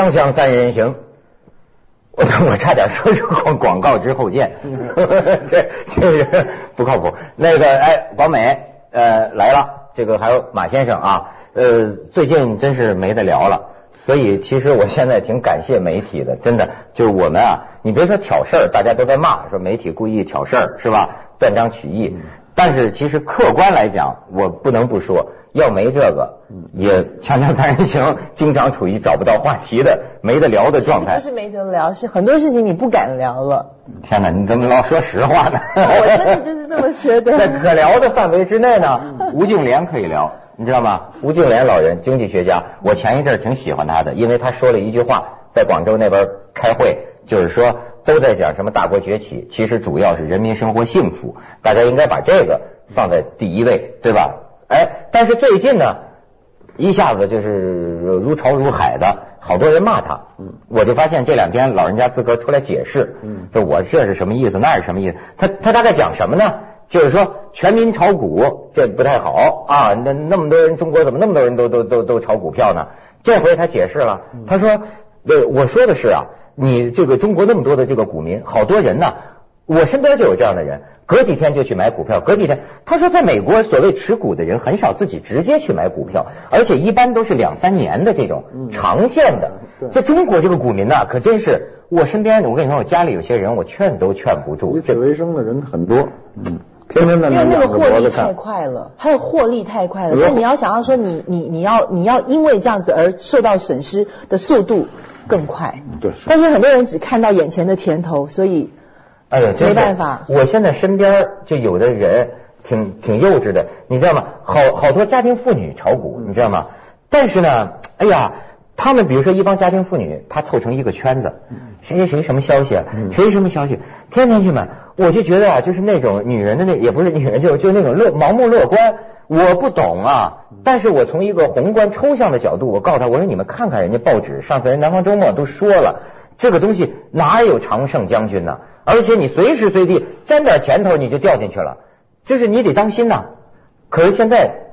锵锵三人行，我 我差点说出广广告之后见，这这是不靠谱。那个哎，广美呃来了，这个还有马先生啊，呃最近真是没得聊了，所以其实我现在挺感谢媒体的，真的就是我们啊，你别说挑事儿，大家都在骂说媒体故意挑事儿是吧？断章取义，但是其实客观来讲，我不能不说。要没这个，也锵锵三人行，经常处于找不到话题的、没得聊的状态。不是没得聊，是很多事情你不敢聊了。天哪，你怎么老说实话呢？我真的就是这么觉得。在可聊的范围之内呢，吴敬琏可以聊，你知道吗？吴敬琏老人，经济学家，我前一阵挺喜欢他的，因为他说了一句话，在广州那边开会，就是说都在讲什么大国崛起，其实主要是人民生活幸福，大家应该把这个放在第一位，对吧？哎，但是最近呢，一下子就是如潮如海的，好多人骂他。嗯，我就发现这两天老人家自个出来解释。嗯，说我这是什么意思，那是什么意思？他他大概讲什么呢？就是说全民炒股这不太好啊！那那么多人，中国怎么那么多人都都都都炒股票呢？这回他解释了，他说：对，我说的是啊，你这个中国那么多的这个股民，好多人呢。我身边就有这样的人，隔几天就去买股票，隔几天。他说，在美国，所谓持股的人很少自己直接去买股票，而且一般都是两三年的这种长线的。在中国这个股民呢，可真是我身边，我跟你说，我家里有些人，我劝都劝不住。以此为生的人很多，嗯，天天在那因为那个获利太快了，还有获利太快了。那你要想要说，你你你要你要因为这样子而受到损失的速度更快。对。但是很多人只看到眼前的甜头，所以。哎呀，没办法！我现在身边就有的人挺挺幼稚的，你知道吗？好好多家庭妇女炒股，你知道吗？但是呢，哎呀，他们比如说一帮家庭妇女，她凑成一个圈子，谁谁谁什么消息啊？谁什么消息？天天去买，我就觉得啊，就是那种女人的那也不是女人，就就那种乐盲目乐观。我不懂啊，但是我从一个宏观抽象的角度，我告诉他，我说你们看看人家报纸，上次人南方周末都说了，这个东西哪有常胜将军呢？而且你随时随地沾点甜头，你就掉进去了，就是你得当心呐。可是现在，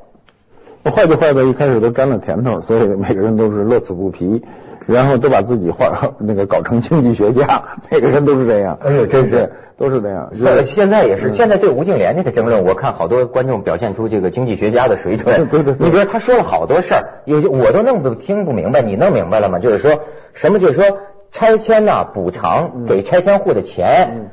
坏就坏在一开始都沾了甜头，所以每个人都是乐此不疲，然后都把自己画 那个搞成经济学家，每个人都是这样。哎呦，真是都是这样。现现在也是，现在对吴敬琏这个争论，我看好多观众表现出这个经济学家的水准。对对。你比如他说了好多事儿，有些我都弄不听不明白，你弄明白了吗？就是说什么？就是说。拆迁呐，补偿给拆迁户的钱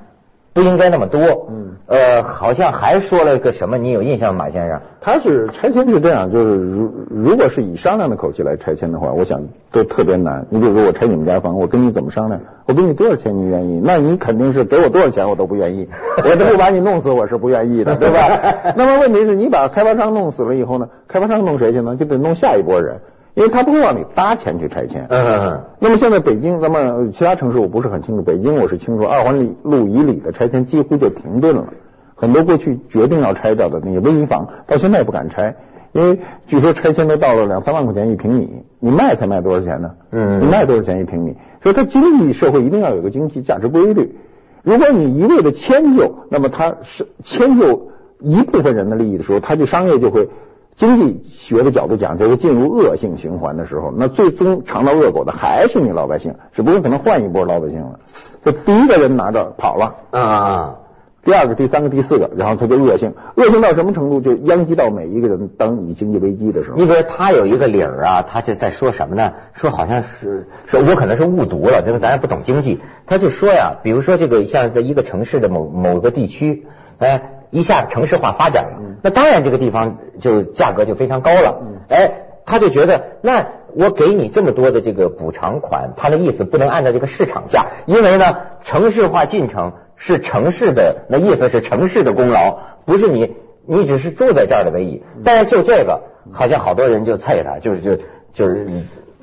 不应该那么多。嗯，呃，好像还说了个什么，你有印象吗，马先生？他是拆迁是这样，就是如如果是以商量的口气来拆迁的话，我想都特别难。你比如说我拆你们家房，我跟你怎么商量？我给你多少钱你愿意？那你肯定是给我多少钱我都不愿意，我都不把你弄死我是不愿意的，对吧？那么问题是你把开发商弄死了以后呢？开发商弄谁去呢？就得弄下一波人。因为他不会往里搭钱去拆迁。嗯嗯嗯。那么现在北京，咱们其他城市我不是很清楚，北京我是清楚，二环里路以里的拆迁几乎就停顿了。很多过去决定要拆掉的那些危房，到现在也不敢拆，因为据说拆迁都到了两三万块钱一平米，你卖才卖多少钱呢？嗯。你卖多少钱一平米？所以它经济社会一定要有个经济价值规律。如果你一味的迁就，那么它是迁就一部分人的利益的时候，它就商业就会。经济学的角度讲，就是进入恶性循环的时候，那最终尝到恶果的还是你老百姓，只不过可能换一波老百姓了。这第一个人拿着跑了啊，第二个、第三个、第四个，然后他就恶性，恶性到什么程度，就殃及到每一个人。当你经济危机的时候，你比如他有一个理儿啊，他就在说什么呢？说好像是说，我可能是误读了，因为咱也不懂经济。他就说呀，比如说这个像在一个城市的某某个地区，哎。一下城市化发展了，那当然这个地方就价格就非常高了。哎，他就觉得，那我给你这么多的这个补偿款，他的意思不能按照这个市场价，因为呢，城市化进程是城市的，那意思是城市的功劳，不是你，你只是住在这儿的而已。但是就这个，好像好多人就菜他，就是就就是。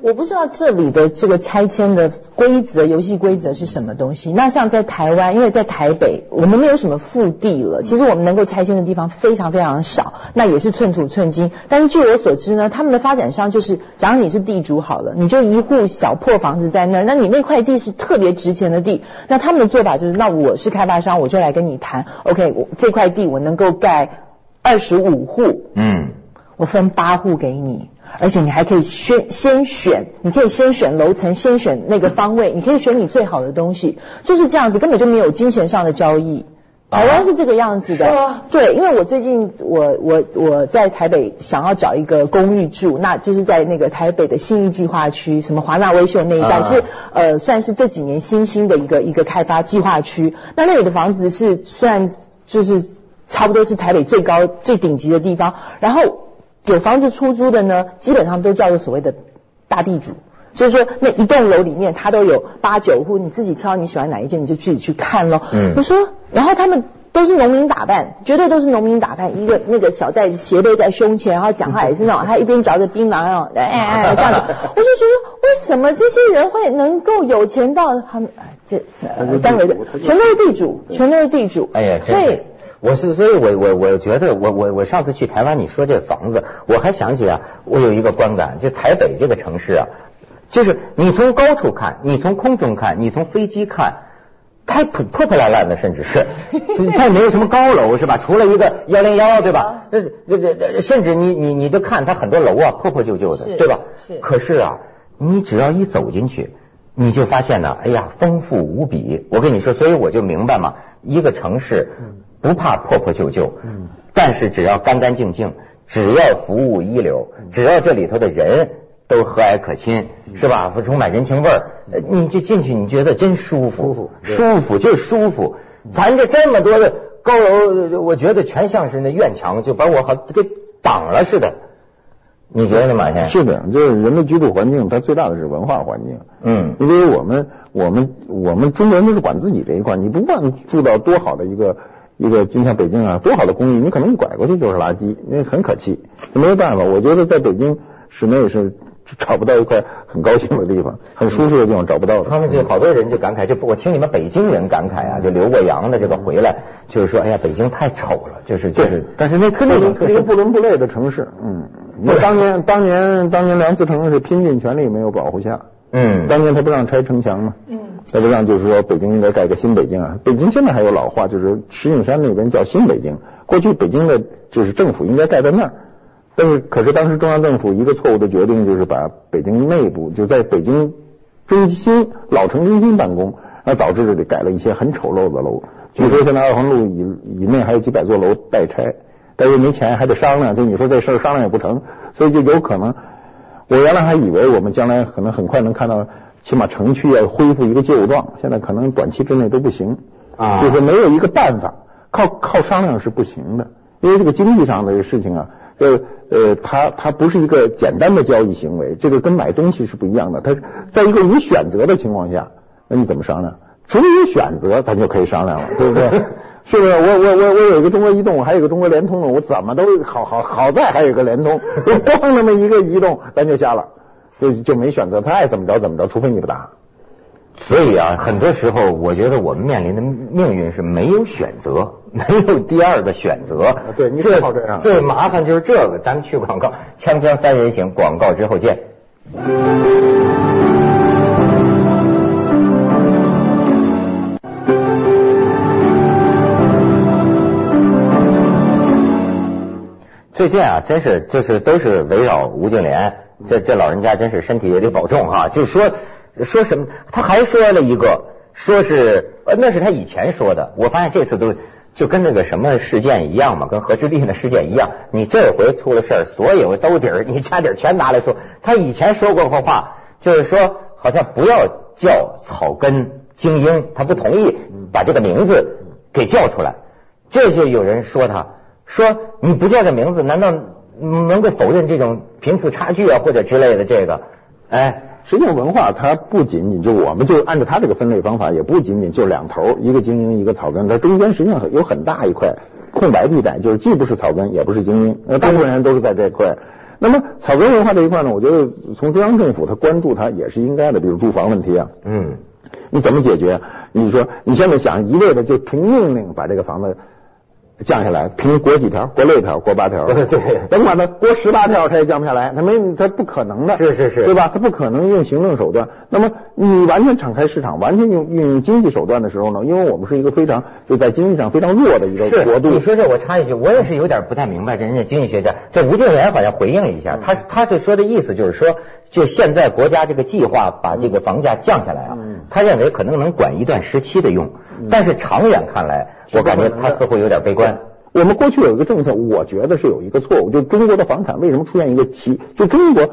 我不知道这里的这个拆迁的规则、游戏规则是什么东西。那像在台湾，因为在台北，我们没有什么腹地了，其实我们能够拆迁的地方非常非常少，那也是寸土寸金。但是据我所知呢，他们的发展商就是，假如你是地主好了，你就一户小破房子在那儿，那你那块地是特别值钱的地，那他们的做法就是，那我是开发商，我就来跟你谈，OK，我这块地我能够盖二十五户，嗯，我分八户给你。而且你还可以先先选，你可以先选楼层，先选那个方位，你可以选你最好的东西，就是这样子，根本就没有金钱上的交易。台湾是这个样子的，对，因为我最近我我我在台北想要找一个公寓住，那就是在那个台北的新义计划区，什么华纳威秀那一带是呃算是这几年新兴的一个一个开发计划区，那那里的房子是算就是差不多是台北最高最顶级的地方，然后有房子出租的呢，基本上都叫做所谓的大地主。就是说，那一栋楼里面，他都有八九户，你自己挑你喜欢哪一间，你就自己去看咯。嗯，我说，然后他们都是农民打扮，绝对都是农民打扮，一个那个小袋子斜背在胸前，然后讲话也是那种，他一边嚼着槟榔，然后哎哎这样子，我就觉得为什么这些人会能够有钱到他们这这单位的全都是地主，全都是地主。哎呀，所以我是，所以我我我觉得，我我我上次去台湾，你说这房子，我还想起啊，我有一个观感，就台北这个城市啊。就是你从高处看，你从空中看，你从飞机看，它破破破烂烂的，甚至是 它也没有什么高楼，是吧？除了一个幺零幺，对吧？那那那甚至你你你都看它很多楼啊，破破旧旧的，对吧？是。可是啊，你只要一走进去，你就发现呢，哎呀，丰富无比。我跟你说，所以我就明白嘛，一个城市不怕破破旧旧，嗯，但是只要干干净净，只要服务一流，只要这里头的人。都和蔼可亲，是吧？充满人情味儿，你就进去，你觉得真舒服，舒服，舒服就是舒服。咱这这么多的高楼，我觉得全像是那院墙，就把我好给挡了似的。你觉得呢，马先生？是的，就是人的居住环境，它最大的是文化环境。嗯，因为我们我们我们中国人都是管自己这一块，你不管住到多好的一个一个，就像北京啊，多好的公寓，你可能一拐过去就是垃圾，那很可气。没有办法，我觉得在北京室内是。找不到一块很高兴的地方，很舒适的地方找不到。他们就好多人就感慨，就我听你们北京人感慨啊，就留过洋的这个回来，就是说，哎呀，北京太丑了，就是就是。但是那特那种一个不伦不类的城市，嗯，那当年当年当年梁思成是拼尽全力没有保护下，嗯，当年他不让拆城墙嘛，再加上就是说北京应该盖个新北京啊，北京现在还有老话，就是石景山那边叫新北京，过去北京的就是政府应该盖在那儿。但是，可是当时中央政府一个错误的决定，就是把北京内部就在北京中心老城中心办公，而导致这里改了一些很丑陋的楼。据说现在二环路以以内还有几百座楼待拆，但是没钱还得商量。就你说这事儿商量也不成，所以就有可能。我原来还以为我们将来可能很快能看到，起码城区要恢复一个旧状，现在可能短期之内都不行。啊，就是没有一个办法，靠靠商量是不行的，因为这个经济上的事情啊。呃呃，它它不是一个简单的交易行为，这个跟买东西是不一样的。它在一个无选择的情况下，那你怎么商量？只有选择，咱就可以商量了，对不对？是不是？我我我我有一个中国移动，我还有一个中国联通呢，我怎么都好好好在还有个联通，光那么一个移动，咱就瞎了，所以就没选择，他爱怎么着怎么着，除非你不打。所以啊，很多时候我觉得我们面临的命运是没有选择，没有第二个选择。对，你这这样。最麻烦就是这个，咱们去广告，锵锵三人行，广告之后见。最近啊，真是就是都是围绕吴敬琏，这这老人家真是身体也得保重哈，就是说。说什么？他还说了一个，说是，那是他以前说的。我发现这次都就跟那个什么事件一样嘛，跟何志立那事件一样。你这回出了事儿，所有兜底儿、你家底儿全拿来说。他以前说过话，就是说好像不要叫草根精英，他不同意把这个名字给叫出来。这就有人说他，说你不叫这名字，难道能够否认这种贫富差距啊，或者之类的这个？哎。实际上，文化它不仅仅就我们就按照它这个分类方法，也不仅仅就两头，一个精英，一个草根，它中间实际上有很大一块空白地带，就是既不是草根，也不是精英，呃，大部分人都是在这块。那么草根文化这一块呢，我觉得从中央政府他关注它也是应该的，比如住房问题啊，嗯，你怎么解决？你说你现在想一味的就凭命令把这个房子降下来，平国几条，国六条，国八条，对对，甭管它国十八条，它也降不下来，它没，它不可能的，是是是，对吧？它不可能用行政手段。那么你完全敞开市场，完全用运用经济手段的时候呢？因为我们是一个非常就在经济上非常弱的一个国度。你说这我插一句，我也是有点不太明白，这人家经济学家，这吴敬琏好像回应了一下，他他这说的意思就是说，就现在国家这个计划把这个房价降下来啊，他认为可能能管一段时期的用，但是长远看来，我感觉他似乎有点悲观。我们过去有一个政策，我觉得是有一个错误，就中国的房产为什么出现一个奇？就中国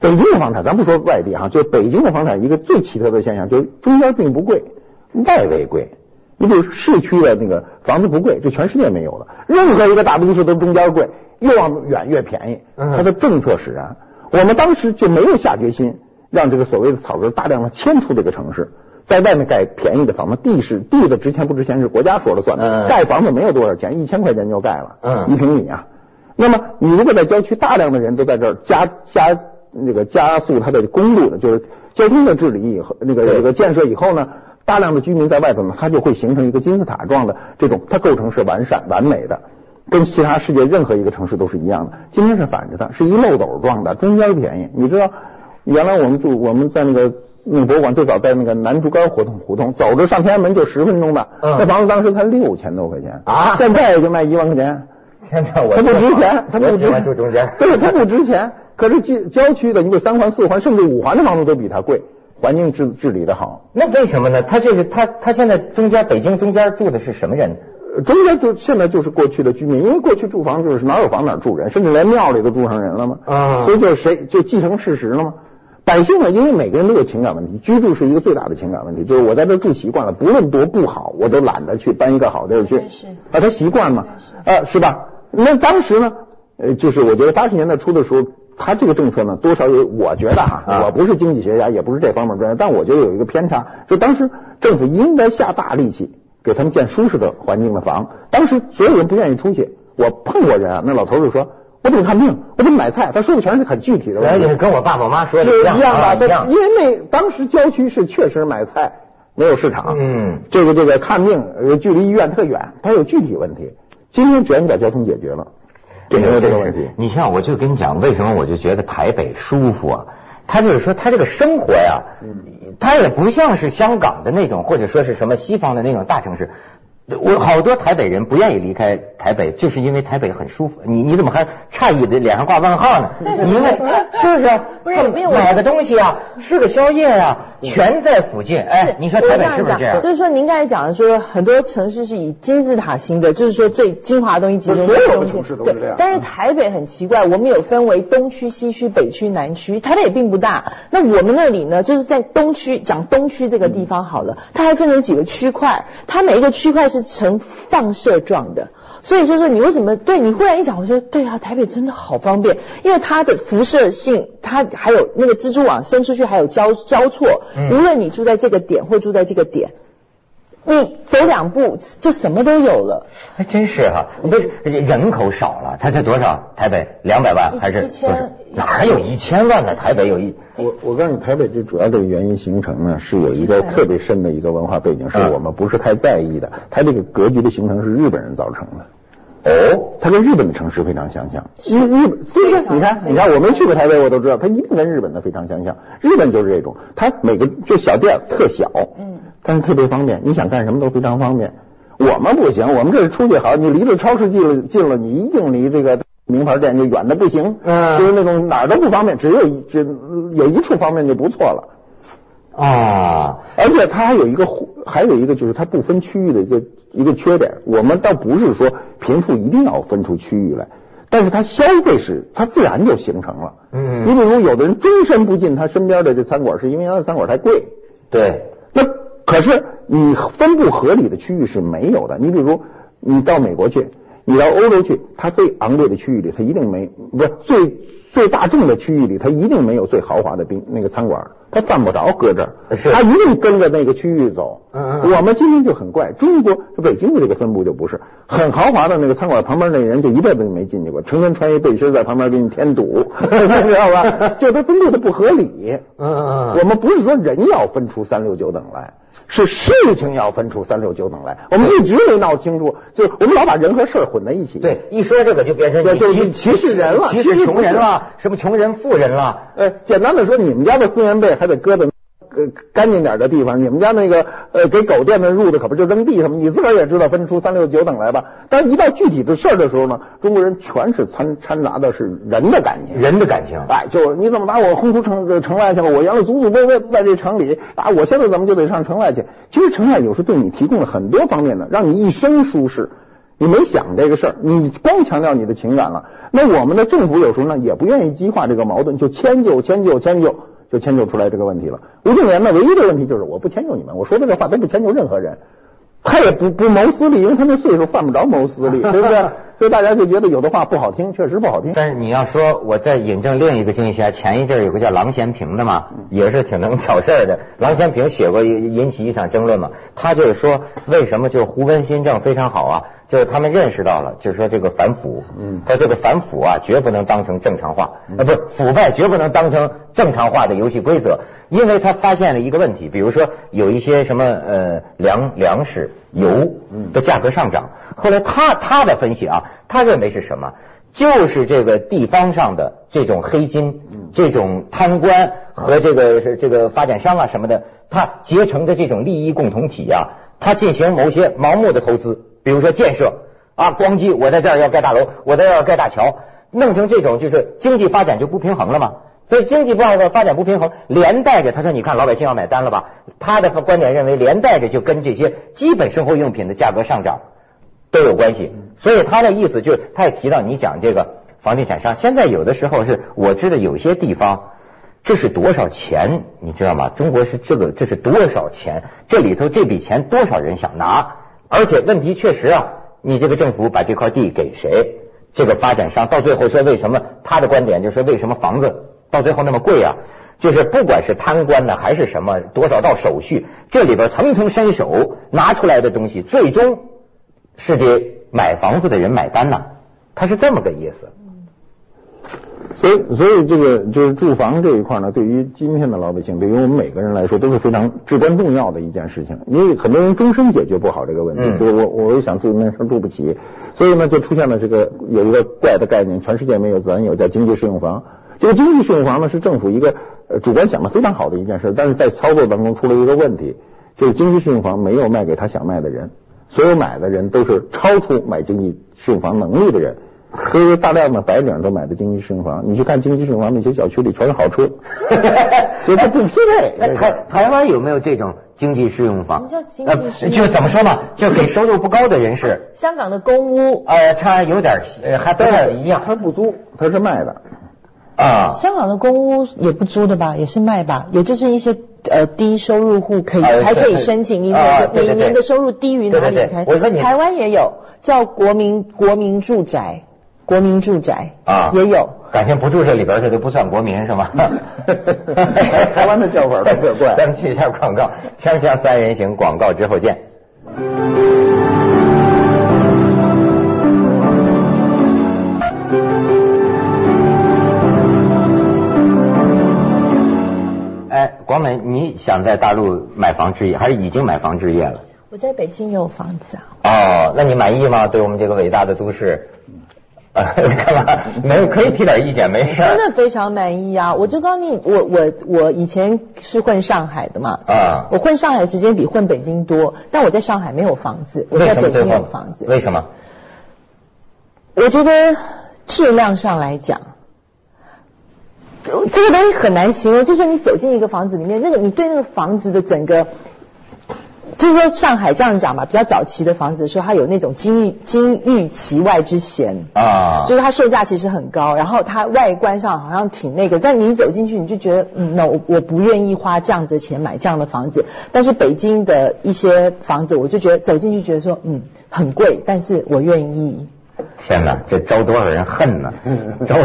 北京的房产，咱不说外地哈，就北京的房产一个最奇特的现象，就是中间并不贵，外围贵。你比如市区的那个房子不贵，这全世界没有的，任何一个大都市都中间贵，越往远越便宜。它的政策使然，我们当时就没有下决心让这个所谓的草根大量的迁出这个城市。在外面盖便宜的房子，地是地的值钱不值钱是国家说了算的。盖房子没有多少钱，一千块钱就盖了，嗯，一平米啊。那么你如果在郊区，大量的人都在这儿加加那个加速它的公路的，就是交通的治理以后，那个这个建设以后呢，大量的居民在外头呢，它就会形成一个金字塔状的这种，它构成是完善完美的，跟其他世界任何一个城市都是一样的。今天是反着的，是一漏斗状的，中间便宜。你知道，原来我们住我们在那个。那个博物馆最早在那个南竹竿胡同，胡同走着上天安门就十分钟的，那房子当时才六千多块钱啊，现在也就卖一万块钱。天哪，我它不值钱，它不值钱，住中间。对，它不值钱。可是郊郊区的，你比如三环、四环，甚至五环的房子都比它贵，环境治治理的好。那为什么呢？他就是他，他现在中间北京中间住的是什么人？中间就现在就是过去的居民，因为过去住房就是哪有房哪住人，甚至连庙里都住上人了嘛。啊，所以就是谁就继承事实了嘛。百姓呢，因为每个人都有情感问题，居住是一个最大的情感问题。就是我在这住习惯了，不论多不好，我都懒得去搬一个好地儿去。是，啊，他习惯嘛，啊，是吧？那当时呢，呃，就是我觉得八十年代初的时候，他这个政策呢，多少有，我觉得哈，我不是经济学家，也不是这方面专业，但我觉得有一个偏差，就当时政府应该下大力气给他们建舒适的环境的房。当时所有人不愿意出去，我碰过人啊，那老头就说。我怎么看病？我怎么买菜？他说的全是很具体的问题，跟我爸我妈妈说的一样的。因为那当时郊区是确实买菜没有市场，嗯，这个这个看病距离医院特远，他有具体问题。今天只要你把交通解决了，就没有这个问题。你像我就跟你讲，为什么我就觉得台北舒服啊？他就是说，他这个生活呀，他也不像是香港的那种，或者说是什么西方的那种大城市。我好多台北人不愿意离开台北，就是因为台北很舒服。你你怎么还诧异的脸上挂问号呢？因为是不是？不是买个东西啊，吃个宵夜啊，全在附近。哎，你说台北是不是这样？就是说，您刚才讲的说，很多城市是以金字塔型的，就是说最精华的东西集中在中间。对，但是台北很奇怪，我们有分为东区、西区、北区、南区，台北也并不大。那我们那里呢，就是在东区，讲东区这个地方好了，它还分成几个区块，它每一个区块。是呈放射状的，所以说说你为什么对你忽然一讲，我说对啊，台北真的好方便，因为它的辐射性，它还有那个蜘蛛网伸出去还有交交错，无论你住在这个点或住在这个点。你走两步就什么都有了，还真是哈。不是人口少了，它才多少？台北两百万还是？哪有一千万呢？台北有一。我我告诉你，台北最主要的原因形成呢，是有一个特别深的一个文化背景，是我们不是太在意的。它这个格局的形成是日本人造成的。哦，它跟日本的城市非常相像。日日本，对你看，你看，我没去过台北，我都知道，它一定跟日本的非常相像。日本就是这种，它每个就小店特小。嗯。但是特别方便，你想干什么都非常方便。我们不行，我们这是出去好，你离着超市近了近了，你一定离这个名牌店就远的不行。嗯，就是那种哪儿都不方便，只有一只有一处方便就不错了。啊，而且它还有一个还有一个就是它不分区域的一个一个缺点。我们倒不是说贫富一定要分出区域来，但是它消费是它自然就形成了。嗯，你比如有的人终身不进他身边的这餐馆，是因为他的餐馆太贵。对，那。可是你分布合理的区域是没有的。你比如你到美国去，你到欧洲去，它最昂贵的区域里，它一定没不是最最大众的区域里，它一定没有最豪华的宾那个餐馆，它犯不着搁这儿，它一定跟着那个区域走。嗯嗯。我们今天就很怪，中国北京的这个分布就不是很豪华的那个餐馆旁边那人就一辈子就没进去过，成天穿一背心在旁边给你添堵，知道吧？就它分布的不合理。嗯嗯嗯。我们不是说人要分出三六九等来。是事情要分出三六九等来。我们一直没闹清楚，就是我们老把人和事儿混在一起。对，一说这个就变成对就歧歧视人了歧视穷人了，什么穷人、富人了。呃，简单的说，你们家的四元贝还得搁在呃干净点的地方，你们家那个呃给狗垫的褥子可不就扔地上吗？你自个儿也知道分出三六九等来吧。但是一到具体的事儿的时候呢，中国人全是掺掺杂的是人的感情。人的感情，哎，就是你怎么把我轰出城城外去了？我原来祖祖辈辈在这城里啊，我现在怎么就得上城外去？其实城外有时对你提供了很多方面的，让你一生舒适。你没想这个事儿，你光强调你的情感了。那我们的政府有时候呢也不愿意激化这个矛盾，就迁就迁就迁就，就迁就出来这个问题了。吴敬琏呢，唯一的问题就是我不迁就你们，我说的这话都不迁就任何人。他也不不谋私利，因为他那岁数犯不着谋私利，对不对？所以大家就觉得有的话不好听，确实不好听。但是你要说我在引证另一个经济学家，前一阵儿有个叫郎咸平的嘛，也是挺能挑事儿的。郎咸平写过引起一场争论嘛，他就是说为什么就是胡温新政非常好啊，就是他们认识到了，就是说这个反腐，嗯。他这个反腐啊，绝不能当成正常化，呃，不是腐败绝不能当成正常化的游戏规则，因为他发现了一个问题，比如说有一些什么呃粮粮食、油的价格上涨，后来他他的分析啊，他认为是什么？就是这个地方上的这种黑金、这种贪官和这个是这个发展商啊什么的，他结成的这种利益共同体啊，他进行某些盲目的投资，比如说建设啊，光机我在这儿要盖大楼，我在这儿要盖大桥，弄成这种就是经济发展就不平衡了嘛。所以经济不好的发展不平衡，连带着他说，你看老百姓要买单了吧？他的观点认为，连带着就跟这些基本生活用品的价格上涨都有关系。所以他的意思就是，他也提到你讲这个房地产商，现在有的时候是我知道有些地方这是多少钱，你知道吗？中国是这个这是多少钱？这里头这笔钱多少人想拿？而且问题确实啊，你这个政府把这块地给谁？这个发展商到最后说为什么？他的观点就是为什么房子到最后那么贵啊？就是不管是贪官呢，还是什么多少道手续，这里边层层伸手拿出来的东西，最终是给买房子的人买单呐。他是这么个意思。所以，所以这个就是住房这一块呢，对于今天的老百姓，对于我们每个人来说，都是非常至关重要的一件事情。因为很多人终身解决不好这个问题，嗯就是我我想住那时候住不起，所以呢，就出现了这个有一个怪的概念，全世界没有，咱有叫经济适用房。这个经济适用房呢，是政府一个呃主观想的非常好的一件事，但是在操作当中出了一个问题，就是经济适用房没有卖给他想卖的人，所有买的人都是超出买经济适用房能力的人。所以大量的白领都买的经济适用房，你去看经济适用房那些小区里全是好车，就它不匹那配。台台湾有没有这种经济适用房？什么叫经济适用呃就怎么说嘛，就给收入不高的人士，香港的公屋，呃，它有点呃还不太一样它不租，它是卖的。啊。香港的公屋也不租的吧，也是卖吧，也就是一些呃低收入户可以啊还可以申请，你啊每年的收入低于哪里对对对才？台湾也有叫国民国民住宅，国民住宅啊也有。感情不住这里边，这都不算国民是吗？台湾的叫法特别怪 咱们去一下广告，锵锵三人行，广告之后见。哎，广美，你想在大陆买房置业，还是已经买房置业了？我在北京也有房子啊，哦，那你满意吗？对我们这个伟大的都市，呃，干嘛？没有可以提点意见，没事儿真的非常满意啊！我就告诉你，我我我以前是混上海的嘛，啊。我混上海时间比混北京多，但我在上海没有房子，我在北京有房子。为什么？我觉得质量上来讲，这这个东西很难形容。就是你走进一个房子里面，那个你对那个房子的整个，就是说上海这样讲吧，比较早期的房子的时候，它有那种金玉金玉其外之嫌。啊，就是它售价其实很高，然后它外观上好像挺那个，但你一走进去你就觉得，嗯，那我我不愿意花这样子的钱买这样的房子。但是北京的一些房子，我就觉得走进去觉得说，嗯，很贵，但是我愿意。天哪，这招多少人恨呢？招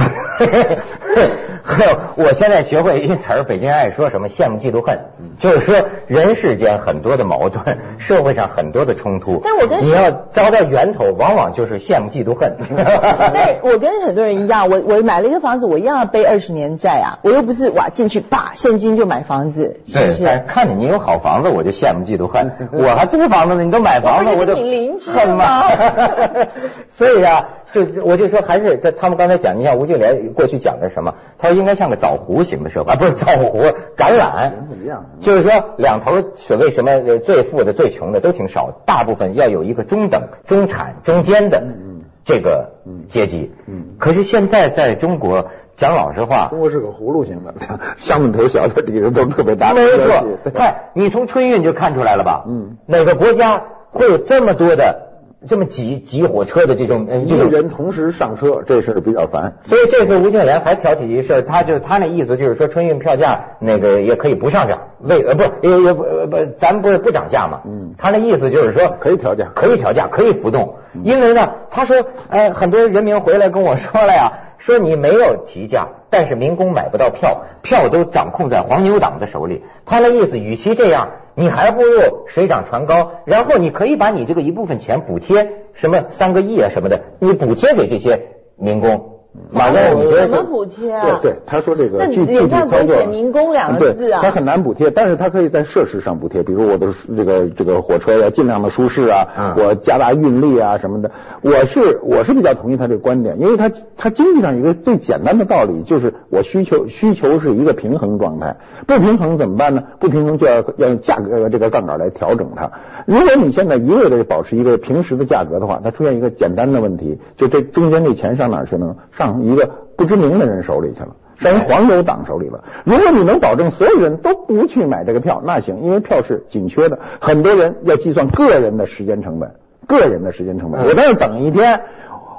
还有，我现在学会一词儿，北京人爱说什么羡慕嫉妒恨，就是说人世间很多的矛盾，社会上很多的冲突，但我跟你要找到源头，往往就是羡慕嫉妒恨。对，我跟很多人一样，我我买了一个房子，我一样要背二十年债啊，我又不是哇进去叭现金就买房子，是不，是？但是看见你有好房子，我就羡慕嫉妒恨。我还租房子呢，你都买房子，我就你邻居恨吗所以啊，就我就说，还是这他们刚才讲，你像吴敬琏过去讲的什么，他说应该像个枣核型的社会，啊，不是枣核，橄榄就是说两头所谓什么呃最富的、最穷的都挺少，大部分要有一个中等、中产、中间的这个阶级。嗯可是现在在中国，讲老实话，中国是个葫芦型的，上面头小的，底子都特别大。没错，看你从春运就看出来了吧？嗯，哪个国家会有这么多的这么挤挤火车的这种呃一个？人同时上车，这事儿比较烦。所以这次吴敬琏还挑起一事儿，他就他那意思就是说春运票价那个也可以不上涨，为呃不也也不呃不咱不是不涨价嘛？嗯他那意思就是说可以调价可以调价，可以浮动，因为呢，他说呃很多人民回来跟我说了呀，说你没有提价，但是民工买不到票，票都掌控在黄牛党的手里。他那意思，与其这样，你还不如水涨船高，然后你可以把你这个一部分钱补贴，什么三个亿啊什么的，你补贴给这些民工。马上你觉得怎么补贴啊？对对，他说这个具具体操作民工两个字啊对，他很难补贴，但是他可以在设施上补贴，比如我的这个这个火车要尽量的舒适啊，嗯我加大运力啊什么的。我是我是比较同意他这个观点，因为他他经济上有一个最简单的道理，就是我需求需求是一个平衡状态，不平衡怎么办呢？不平衡就要要用价格这个杠杆来调整它。如果你现在一味的保持一个平时的价格的话，它出现一个简单的问题，就这中间这钱上哪儿去呢？上一个不知名的人手里去了。上人黄牛党手里了。如果你能保证所有人都不去买这个票，那行，因为票是紧缺的，很多人要计算个人的时间成本，个人的时间成本。嗯我在那等一天。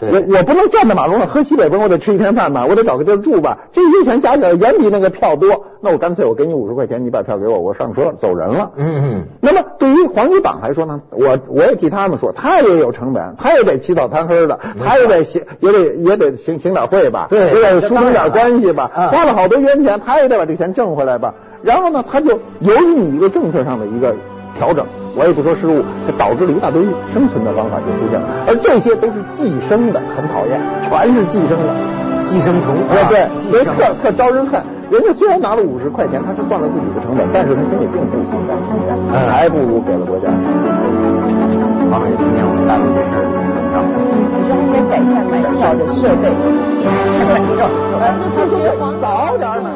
我我不能站在马路上喝西北风，我得吃一天饭吧，我得找个地儿住吧，这些钱加起来远比那个票多，那我干脆我给你五十块钱，你把票给我，我上车走人了。嗯嗯。那么对于黄牛党来说呢，我我也替他们说，他也有成本，他也得起早贪黑的，他也得行，也得也得行行点会吧，对也得疏通点关系吧，嗯花了好多冤钱，他也得把这钱挣回来吧。然后呢，他就由于你一个政策上的一个调整，我也不说失误，就导致了一大堆生存的方法就出现了，而这些都是寄生的，很讨厌，全是寄生的。寄生虫对对，特特招人恨。人家虽然拿了五十块钱，他是算了自己的成本，但是他心里并不心甘情愿，嗯还不如给了国家。王伟，今天我们大陆这事儿怎么样？我说应该改善买票的设备，现在你知道，不觉黄早点儿买